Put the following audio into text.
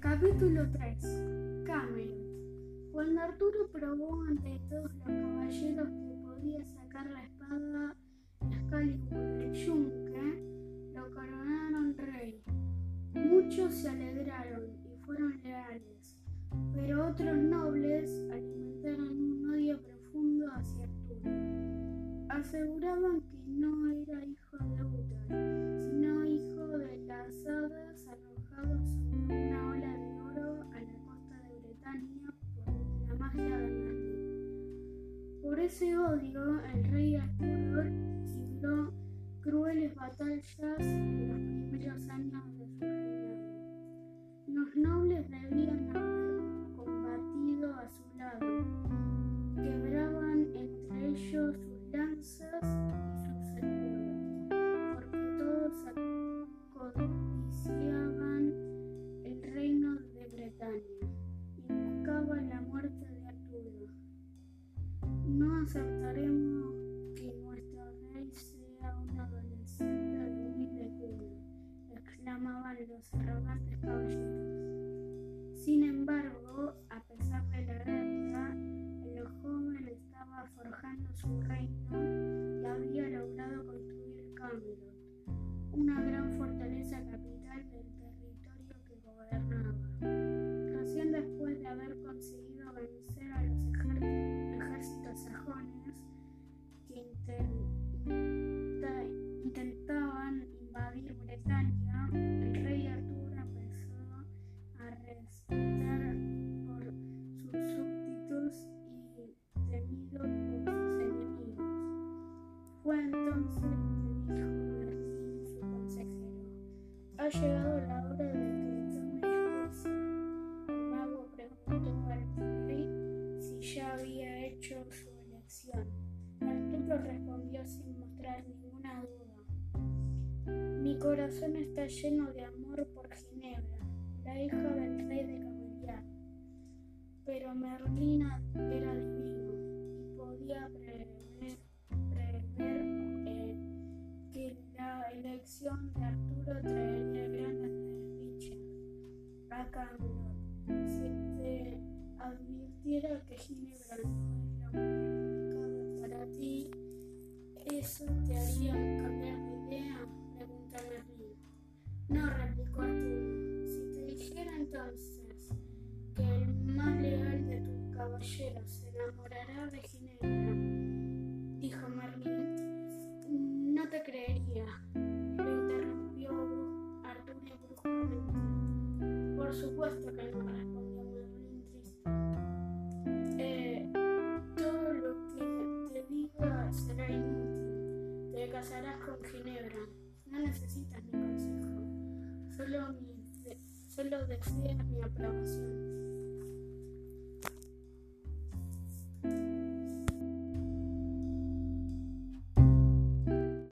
Capítulo 3 Camelot Cuando Arturo probó ante todos los caballeros que podía sacar la espada Excalibur del yunque, lo coronaron rey. Muchos se alegraron y fueron leales, pero otros nobles alimentaron un odio profundo hacia Arturo. Aseguraban que no era hijo de Utar, sino hijo de las hadas Ese odio, el rey Arturo libró crueles batallas en los primeros años de su reinado. Los nobles debían haber combatido a su lado, aceptaremos que nuestro rey sea un adolescente de humilde cuna, exclamaban los arrogantes caballeros. Sin embargo, a pesar de la guerra, el joven estaba forjando su reino entonces que dijo su consejero, ha llegado la hora de que tome esposa. El mago preguntó al rey si ya había hecho su elección. Arturo respondió sin mostrar ninguna duda. Mi corazón está lleno de amor por Ginebra, la hija del rey de Cameliar. Pero Merlina era de Arturo traería grandes desdichas a Camelot. Si te advirtiera que Ginebra no es la mujer indicada para ti, ¿eso te haría cambiar de idea? Preguntó Merlín. No, replicó Arturo. Si te dijera entonces que el más leal de tus caballeros se enamorará de Ginebra, dijo Merlín, no te creería. Por supuesto que no, respondió Merlín triste. Eh, todo lo que te diga será inútil. Te casarás con Ginebra. No necesitas mi consejo. Solo, mi solo deseas mi aprobación.